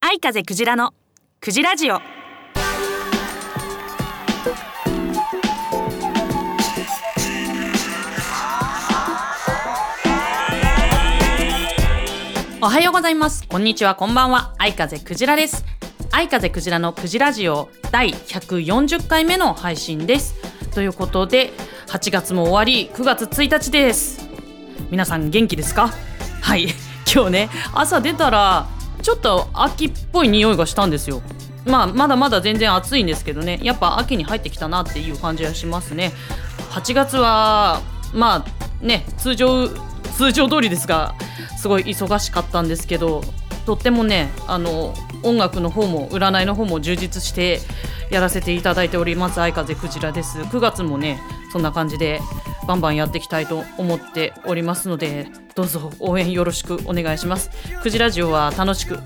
愛風クジラのクジラジオおはようございます。こんにちは。こんばんは。愛風クジラです。愛風クジラのクジラジオ第140回目の配信ですということで8月も終わり9月1日です。皆さん元気ですか？はい。今日ね朝出たらちょっと秋っぽい匂いがしたんですよ。まあまだまだ全然暑いんですけどね。やっぱ秋に入ってきたなっていう感じはしますね。8月はまあね通常通常通りですがすごい忙しかったんですけどとってもねあの音楽の方も占いの方も充実してやらせていただいております。相風クジラです。9月もねそんな感じでバンバンやっていきたいと思っておりますのでどうぞ応援よろしくお願いします。クジラジオは楽しく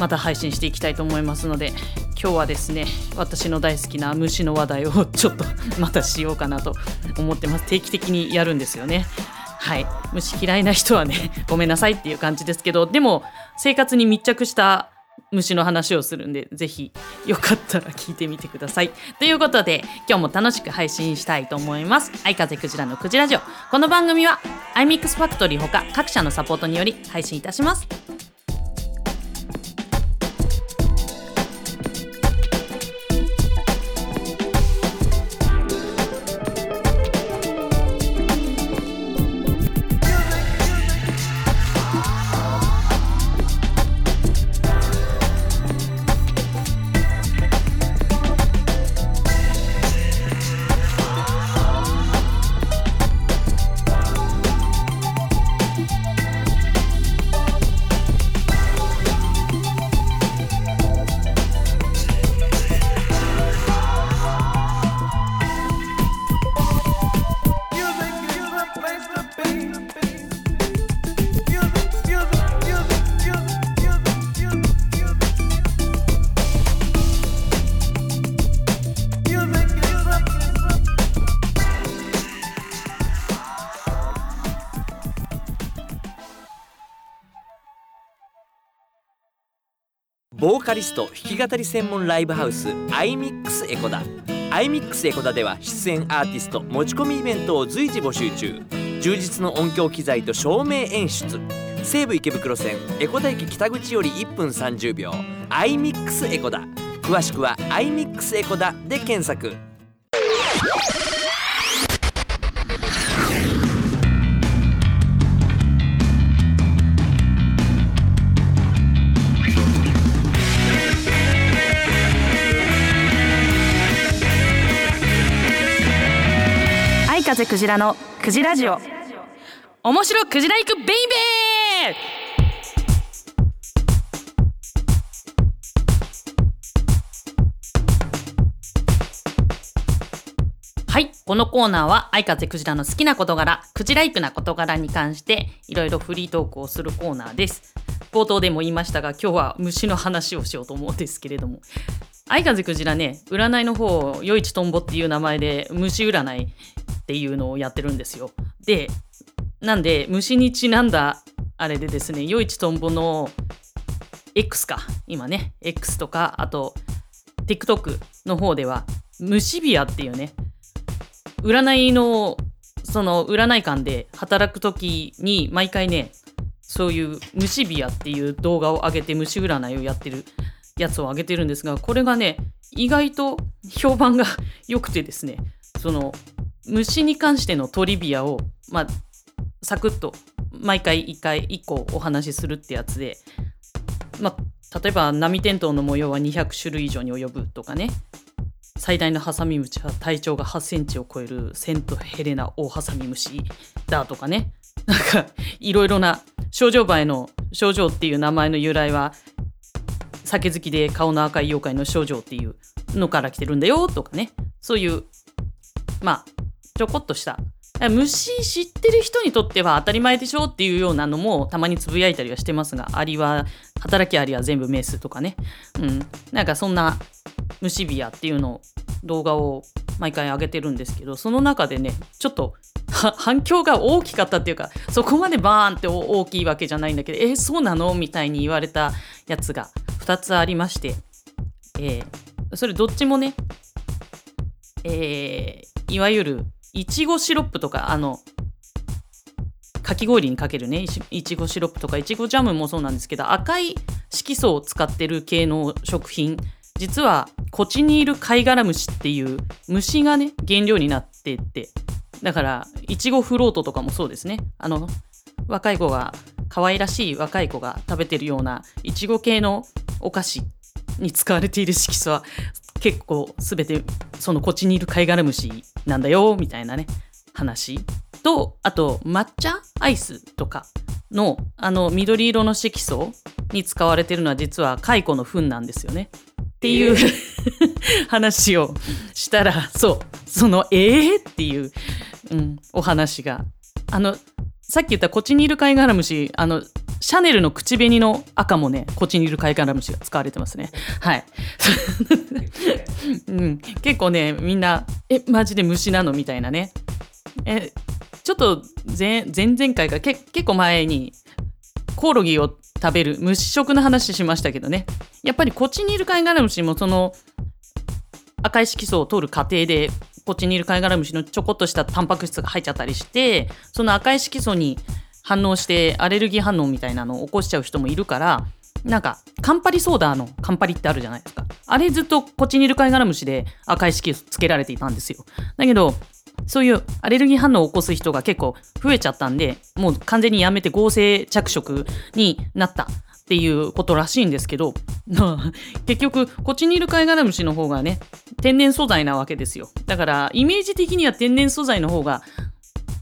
また配信していきたいと思いますので今日はですね私の大好きな虫の話題をちょっと またしようかなと思ってます。定期的にやるんですよね。はい。虫嫌いな人はね ごめんなさいっていう感じですけどでも生活に密着した虫の話をするんで是非よかったら聞いてみてください。ということで今日も楽しく配信したいと思います。愛風クジラのクジラジオ。この番組は iMix ファクトリーほか各社のサポートにより配信いたします。ボーカリスト弾き語り専門ライブハウス iMix エコダ。iMix エコダでは出演アーティスト持ち込みイベントを随時募集中。充実の音響機材と照明演出。西武池袋線エコダ駅北口より1分30秒。iMix エコダ。詳しくは iMix エコダで検索。風クジラのクジラジオ。面白クジラ行くベイベー！はいこのコーナーは愛風クジラの好きな事柄クジライクな事柄に関していろいろフリートークをするコーナーです。冒頭でも言いましたが今日は虫の話をしようと思うんですけれども。相風クジラね占いの方余市とんぼっていう名前で虫占いっていうのをやってるんですよ。でなんで虫にちなんだあれでですね余市とんぼの X か今ね X とかあと TikTok の方では虫ビアっていうね占いのその占い館で働く時に毎回ねそういう虫ビアっていう動画を上げて虫占いをやってるやつを上げてるんですがこれがね意外と評判が良くてですねその虫に関してのトリビアをまあサクッと毎回1回1個お話しするってやつでまあ例えば波テントウの模様は200種類以上に及ぶとかね。最大のハサミムシは体長が8センチを超えるセントヘレナオオハサミムシだとかね。なんかいろいろな症状場への症状っていう名前の由来は酒好きで顔の赤い妖怪の症状っていうのから来てるんだよとかね。そういうまあちょこっとした。虫知ってる人にとっては当たり前でしょっていうようなのもたまにつぶやいたりはしてますがアリは働きアリは全部メスとかね。うん。なんかそんな虫ビアっていうのを動画を毎回上げてるんですけどその中でねちょっと反響が大きかったっていうかそこまでバーンって大きいわけじゃないんだけどえーそうなの？みたいに言われたやつが2つありまして、えーそれどっちもね、えーいわゆるいちごシロップとかあのかき氷にかけるねいちごシロップとかいちごジャムもそうなんですけど赤い色素を使ってる系の食品実はコチニールカイガラムシっていう虫がね原料になってってだからいちごフロートとかもそうですね。あの若い子が可愛らしい若い子が食べてるようないちご系のお菓子に使われている色素は結構全てそのコチニールカイガラムシなんだよみたいなね話とあと抹茶アイスとかのあの緑色の色素に使われてるのは実は蚕の糞なんですよね。っていう、話をしたらそうそのえー、っていう、うん、お話があのさっき言ったコチニールカイガラムシあのシャネルの口紅の赤もねコチニールカイガラムシが使われてますね。はい、うん、結構ねみんなえマジで虫なのみたいなね。えちょっと前前々回かけ結構前にコオロギを食べる虫食の話しましたけどね。やっぱりコチニールカイガラムシもその赤い色素を取る過程でコチニールカイガラムシのちょこっとしたタンパク質が入っちゃったりしてその赤い色素に反応してアレルギー反応みたいなのを起こしちゃう人もいるからなんかカンパリソーダのカンパリってあるじゃないですか。あれずっとコチニールカイガラムシで赤い色素つけられていたんですよ。だけどそういうアレルギー反応を起こす人が結構増えちゃったんでもう完全にやめて合成着色になったっていうことらしいんですけど 結局コチニールカイガラムシの方がね天然素材なわけですよ。だからイメージ的には天然素材の方が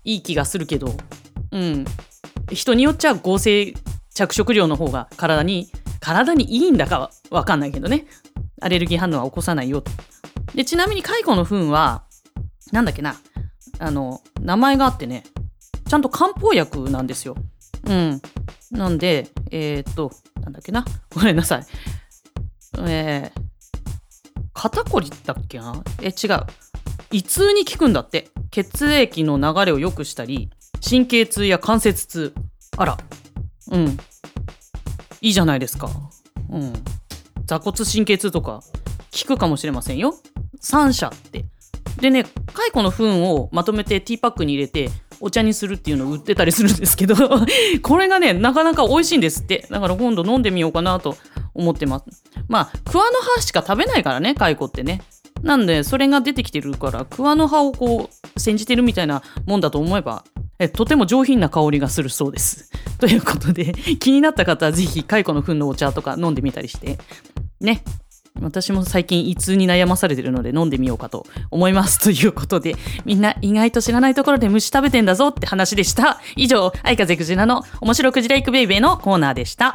いい気がするけどうん。人によっちゃ合成着色料の方が体に体にいいんだかわかんないけどね。アレルギー反応は起こさないよ。とでちなみに蚕の糞はなんだっけな。あの名前があってね。ちゃんと漢方薬なんですよ。うん。なんでえー、っとなんだっけな。ごめんなさい。えー、肩こりだっけな？え違う。胃痛に効くんだって。血液の流れを良くしたり神経痛や関節痛。あら。うん。いいじゃないですか。うん。座骨神経痛とか効くかもしれませんよ。三社って。でね蚕の糞をまとめてティーパックに入れてお茶にするっていうのを売ってたりするんですけど これがねなかなか美味しいんですって。だから今度飲んでみようかなと思ってます。まあ桑の葉しか食べないからね蚕ってね。なんでそれが出てきてるから桑の葉をこう煎じてるみたいなもんだと思えばえとても上品な香りがするそうです。ということで気になった方はぜひ蚕の糞のお茶とか飲んでみたりして。ね。私も最近胃痛に悩まされてるので飲んでみようかと思います。ということでみんな意外と知らないところで虫食べてんだぞって話でした。以上藍風くじらの面白クジライクベイベーのコーナーでした。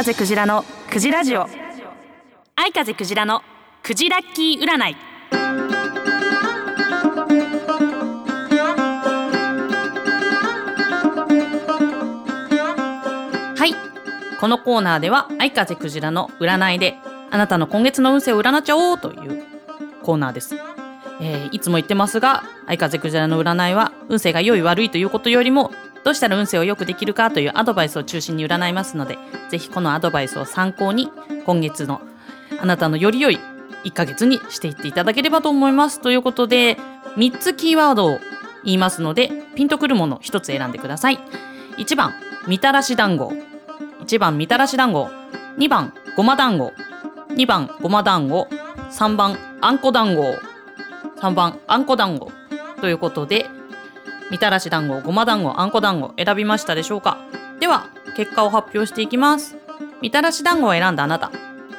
風クジラのクジラジオ。愛風クジラのクジラッキー占い。はい。このコーナーでは愛風クジラの占いであなたの今月の運勢を占っちゃおうというコーナーです。えーいつも言ってますが愛風クジラの占いは運勢が良い悪いということよりもどうしたら運勢を良くできるかというアドバイスを中心に占いますのでぜひこのアドバイスを参考に今月のあなたのより良い1ヶ月にしていっていただければと思います。ということで3つキーワードを言いますのでピンとくるもの1つ選んでください。1番みたらし団子。1番みたらし団子。2番ごま団子。2番ごま団子。3番あんこ団子。3番あんこ団子。ということでみたらし団子ごま団子あんこ団子選びましたでしょうか？では結果を発表していきます。みたらし団子を選んだあなた。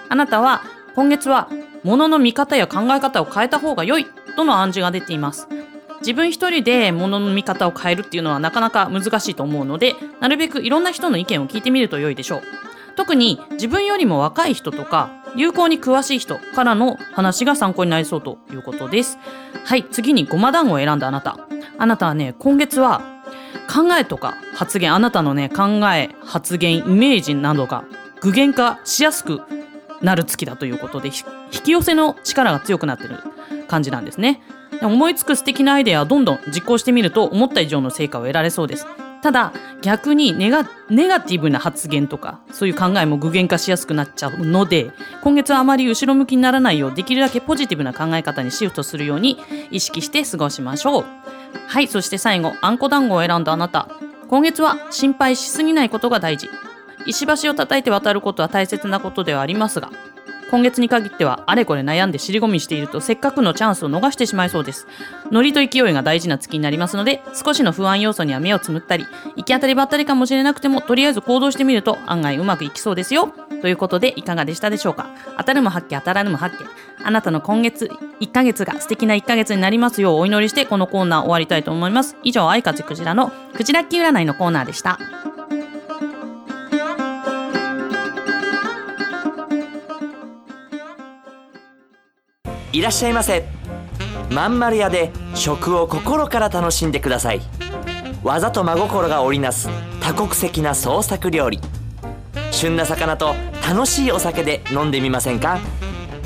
あなたは今月は物の見方や考え方を変えた方が良いとの暗示が出ています。自分一人で物の見方を変えるっていうのはなかなか難しいと思うのでなるべくいろんな人の意見を聞いてみると良いでしょう。特に自分よりも若い人とか流行に詳しい人からの話が参考になりそうということです。はい次にごま団子を選んだあなた。あなたはね今月は考えとか発言あなたのね考え発言イメージなどが具現化しやすくなる月だということで引き寄せの力が強くなってる感じなんですね。思いつく素敵なアイデアをどんどん実行してみると思った以上の成果を得られそうです。ただ逆にネガネガティブな発言とかそういう考えも具現化しやすくなっちゃうので今月はあまり後ろ向きにならないようできるだけポジティブな考え方にシフトするように意識して過ごしましょう。はいそして最後あんこ団子を選んだあなた。今月は心配しすぎないことが大事。石橋を叩いて渡ることは大切なことではありますが今月に限ってはあれこれ悩んで尻込みしているとせっかくのチャンスを逃してしまいそうです。ノリと勢いが大事な月になりますので少しの不安要素には目をつむったり行き当たりばったりかもしれなくてもとりあえず行動してみると案外うまくいきそうですよ。ということでいかがでしたでしょうか？当たるも発見当たらぬも発見。あなたの今月1ヶ月が素敵な1ヶ月になりますようお祈りしてこのコーナー終わりたいと思います。以上愛風クジラのクジラッキ占いのコーナーでした。いらっしゃいませ。まんまる屋で食を心から楽しんでください。技と真心が織りなす多国籍な創作料理。旬な魚と楽しいお酒で飲んでみませんか？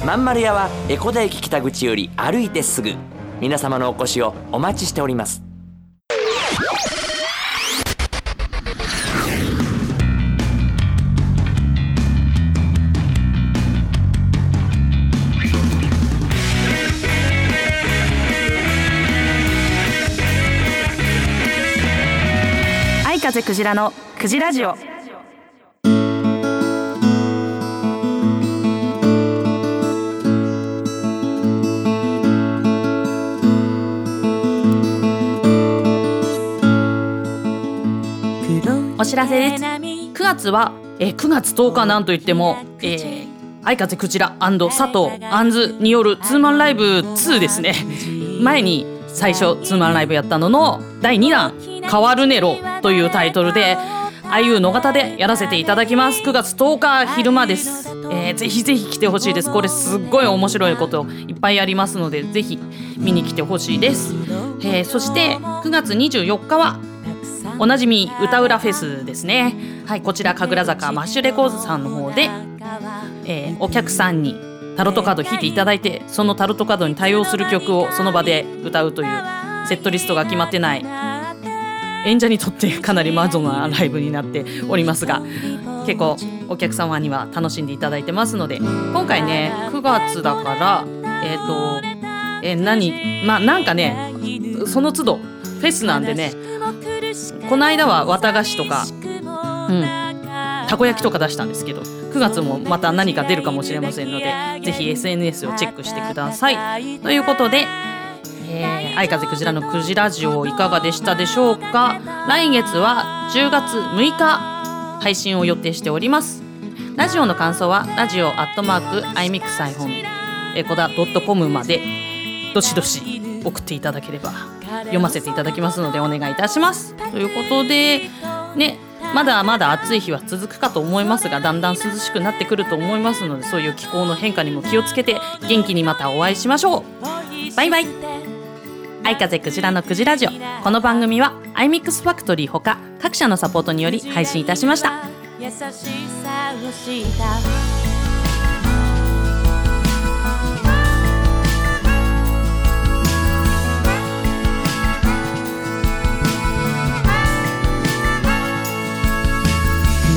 まんまる屋は江古田駅北口より歩いてすぐ。皆様のお越しをお待ちしております。風クジラのクジラジオ。お知らせです。9月は、えー9月10日なんといっても、えー、愛風クジラ佐藤アンズによるツーマンライブ2ですね。前に最初ツーマンライブやったのの第2弾「変わるネロ」というタイトルで IU 野方でやらせていただきます。9月10日昼間です、えーぜひぜひ来てほしいです。これすっごい面白いこといっぱいありますのでぜひ見に来てほしいです、えーそして9月24日はおなじみ歌うらフェスですね。はいこちら神楽坂マッシュレコーズさんの方で、えーお客さんにタロットカード引いていただいてそのタロットカードに対応する曲をその場で歌うというセットリストが決まってない演者にとってかなりマゾなライブになっておりますが結構お客様には楽しんでいただいてますので今回ね9月だからえっ、とえ何まあなんかねその都度フェスなんでねこの間は綿菓子とか、うん、たこ焼きとか出したんですけど9月もまた何か出るかもしれませんのでぜひ SNS をチェックしてください。ということで、えー、愛風クジラのクジラジオいかがでしたでしょうか？来月は10月6日配信を予定しております。ラジオの感想はラジオアットマーク iMix サイフォンエコダ .com までどしどし送っていただければ読ませていただきますのでお願いいたします。ということでねまだまだ暑い日は続くかと思いますがだんだん涼しくなってくると思いますのでそういう気候の変化にも気をつけて元気にまたお会いしましょう。バイバイ。愛風クジラのクジラジオ。この番組は iMix ファクトリーほか各社のサポートにより配信いたしました。優しさをした。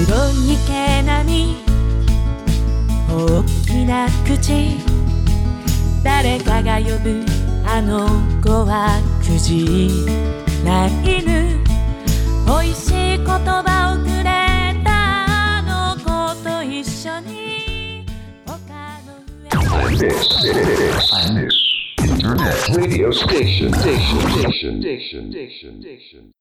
黒い毛並み大きな口誰かが呼ぶあの子はくじないぬ美味しい言葉をくれたあの子と一緒に丘の上 This is Internet radio. Station. Station. Station. Station. Station.